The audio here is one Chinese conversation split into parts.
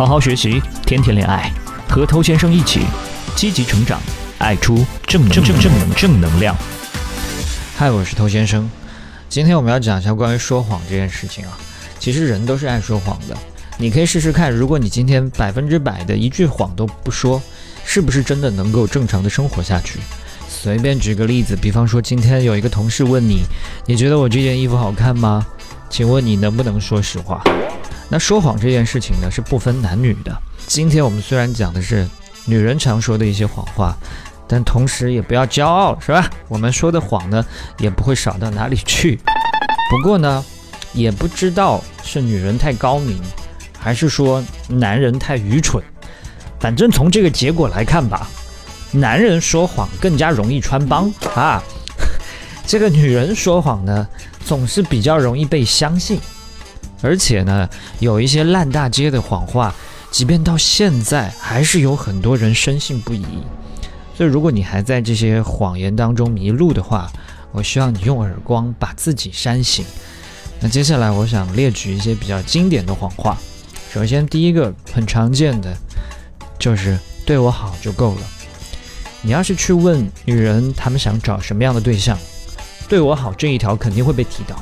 好好学习，天天恋爱，和偷先生一起积极成长，爱出正正正正能正能量。嗨，我是偷先生，今天我们要讲一下关于说谎这件事情啊。其实人都是爱说谎的，你可以试试看，如果你今天百分之百的一句谎都不说，是不是真的能够正常的生活下去？随便举个例子，比方说今天有一个同事问你，你觉得我这件衣服好看吗？请问你能不能说实话？那说谎这件事情呢，是不分男女的。今天我们虽然讲的是女人常说的一些谎话，但同时也不要骄傲，是吧？我们说的谎呢，也不会少到哪里去。不过呢，也不知道是女人太高明，还是说男人太愚蠢。反正从这个结果来看吧，男人说谎更加容易穿帮啊。这个女人说谎呢，总是比较容易被相信，而且呢，有一些烂大街的谎话，即便到现在还是有很多人深信不疑。所以，如果你还在这些谎言当中迷路的话，我希望你用耳光把自己扇醒。那接下来，我想列举一些比较经典的谎话。首先，第一个很常见的就是对我好就够了。你要是去问女人，她们想找什么样的对象？对我好这一条肯定会被提到，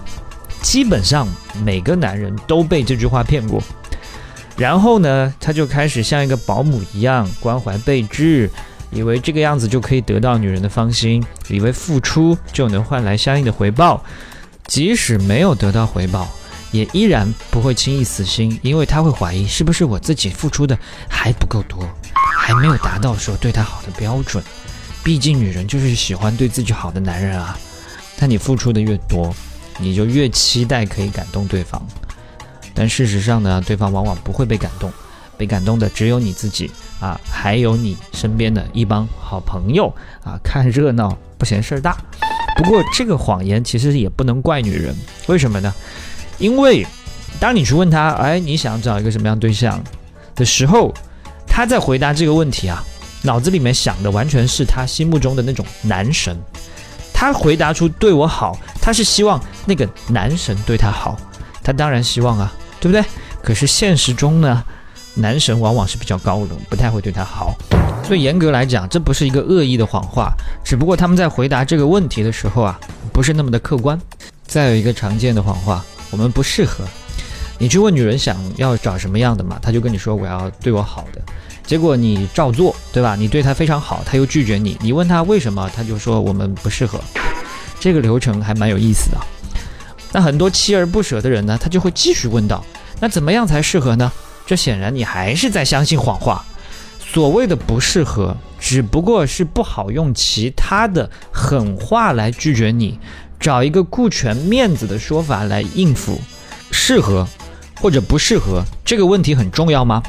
基本上每个男人都被这句话骗过。然后呢，他就开始像一个保姆一样关怀备至，以为这个样子就可以得到女人的芳心，以为付出就能换来相应的回报。即使没有得到回报，也依然不会轻易死心，因为他会怀疑是不是我自己付出的还不够多，还没有达到说对他好的标准。毕竟女人就是喜欢对自己好的男人啊。但你付出的越多，你就越期待可以感动对方。但事实上呢，对方往往不会被感动，被感动的只有你自己啊，还有你身边的一帮好朋友啊。看热闹不嫌事儿大。不过这个谎言其实也不能怪女人，为什么呢？因为当你去问他，哎，你想找一个什么样对象的时候，他在回答这个问题啊，脑子里面想的完全是他心目中的那种男神。他回答出对我好，他是希望那个男神对他好，他当然希望啊，对不对？可是现实中呢，男神往往是比较高冷，不太会对他好。所以严格来讲，这不是一个恶意的谎话，只不过他们在回答这个问题的时候啊，不是那么的客观。再有一个常见的谎话，我们不适合。你去问女人想要找什么样的嘛，她就跟你说我要对我好的。结果你照做，对吧？你对他非常好，他又拒绝你。你问他为什么，他就说我们不适合。这个流程还蛮有意思的。那很多锲而不舍的人呢，他就会继续问道：那怎么样才适合呢？这显然你还是在相信谎话。所谓的不适合，只不过是不好用其他的狠话来拒绝你，找一个顾全面子的说法来应付。适合或者不适合这个问题很重要吗？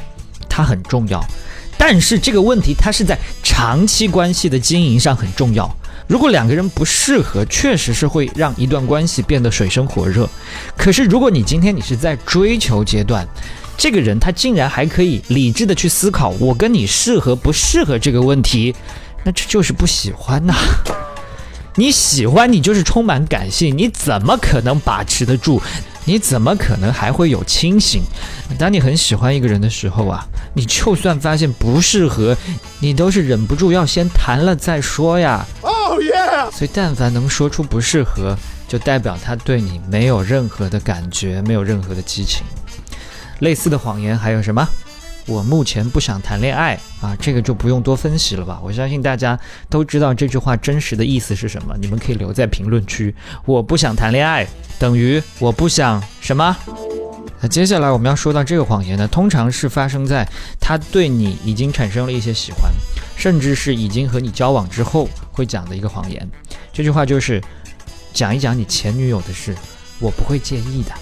它很重要。但是这个问题，它是在长期关系的经营上很重要。如果两个人不适合，确实是会让一段关系变得水深火热。可是如果你今天你是在追求阶段，这个人他竟然还可以理智的去思考我跟你适合不适合这个问题，那这就是不喜欢呐。你喜欢你就是充满感性，你怎么可能把持得住？你怎么可能还会有清醒？当你很喜欢一个人的时候啊，你就算发现不适合，你都是忍不住要先谈了再说呀。哦耶！所以但凡能说出不适合，就代表他对你没有任何的感觉，没有任何的激情。类似的谎言还有什么？我目前不想谈恋爱啊，这个就不用多分析了吧。我相信大家都知道这句话真实的意思是什么。你们可以留在评论区。我不想谈恋爱等于我不想什么？那接下来我们要说到这个谎言呢，通常是发生在他对你已经产生了一些喜欢，甚至是已经和你交往之后会讲的一个谎言。这句话就是讲一讲你前女友的事，我不会介意的。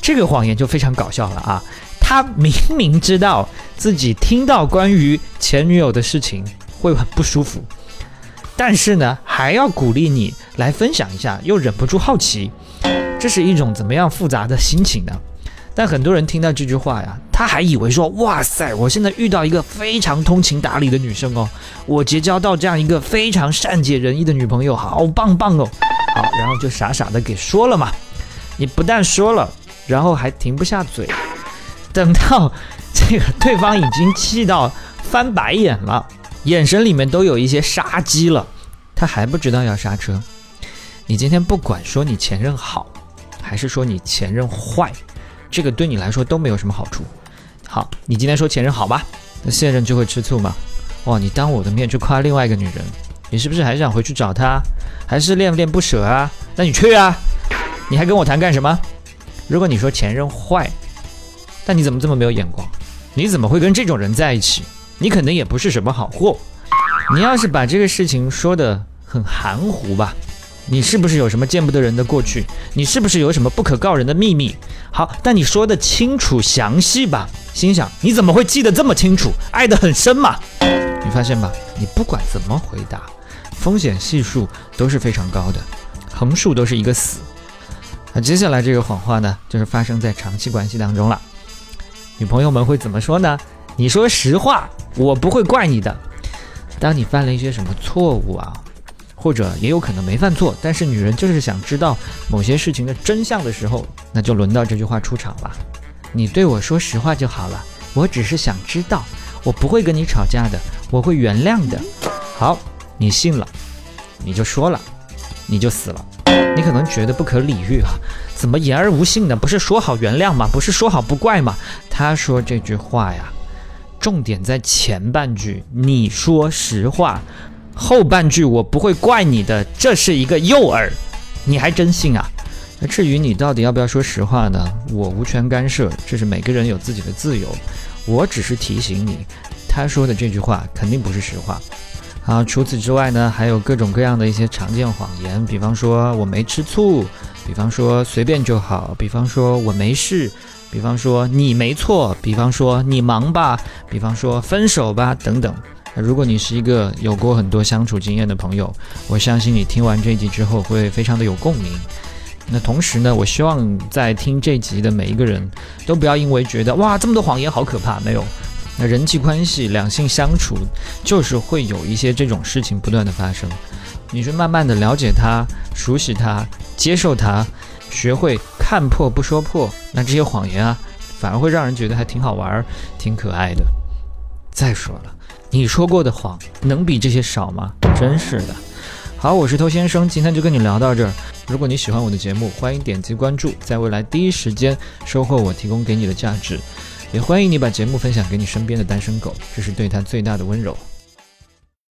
这个谎言就非常搞笑了啊。他明明知道自己听到关于前女友的事情会很不舒服，但是呢，还要鼓励你来分享一下，又忍不住好奇，这是一种怎么样复杂的心情呢？但很多人听到这句话呀，他还以为说，哇塞，我现在遇到一个非常通情达理的女生哦，我结交到这样一个非常善解人意的女朋友，好棒棒哦，好，然后就傻傻的给说了嘛。你不但说了，然后还停不下嘴。等到这个对方已经气到翻白眼了，眼神里面都有一些杀机了，他还不知道要刹车。你今天不管说你前任好，还是说你前任坏，这个对你来说都没有什么好处。好，你今天说前任好吧，那现任就会吃醋吗？哇，你当我的面去夸另外一个女人，你是不是还想回去找她，还是恋恋不舍啊？那你去啊，你还跟我谈干什么？如果你说前任坏，但你怎么这么没有眼光？你怎么会跟这种人在一起？你可能也不是什么好货。你要是把这个事情说的很含糊吧，你是不是有什么见不得人的过去？你是不是有什么不可告人的秘密？好，但你说的清楚详细吧。心想你怎么会记得这么清楚？爱得很深嘛？你发现吧？你不管怎么回答，风险系数都是非常高的，横竖都是一个死。那接下来这个谎话呢，就是发生在长期关系当中了。女朋友们会怎么说呢？你说实话，我不会怪你的。当你犯了一些什么错误啊，或者也有可能没犯错，但是女人就是想知道某些事情的真相的时候，那就轮到这句话出场了。你对我说实话就好了，我只是想知道，我不会跟你吵架的，我会原谅的。好，你信了，你就说了，你就死了。你可能觉得不可理喻啊，怎么言而无信呢？不是说好原谅吗？不是说好不怪吗？他说这句话呀，重点在前半句，你说实话，后半句我不会怪你的，这是一个诱饵，你还真信啊？那至于你到底要不要说实话呢？我无权干涉，这是每个人有自己的自由。我只是提醒你，他说的这句话肯定不是实话。好，除此之外呢，还有各种各样的一些常见谎言，比方说我没吃醋，比方说随便就好，比方说我没事，比方说你没错，比方说你忙吧，比方说分手吧，等等。如果你是一个有过很多相处经验的朋友，我相信你听完这一集之后会非常的有共鸣。那同时呢，我希望在听这集的每一个人都不要因为觉得哇这么多谎言好可怕，没有。那人际关系、两性相处就是会有一些这种事情不断的发生。你是慢慢的了解他、熟悉他、接受他，学会看破不说破，那这些谎言啊，反而会让人觉得还挺好玩、挺可爱的。再说了，你说过的谎能比这些少吗？真是的。好，我是偷先生，今天就跟你聊到这儿。如果你喜欢我的节目，欢迎点击关注，在未来第一时间收获我提供给你的价值。也欢迎你把节目分享给你身边的单身狗，这是对他最大的温柔。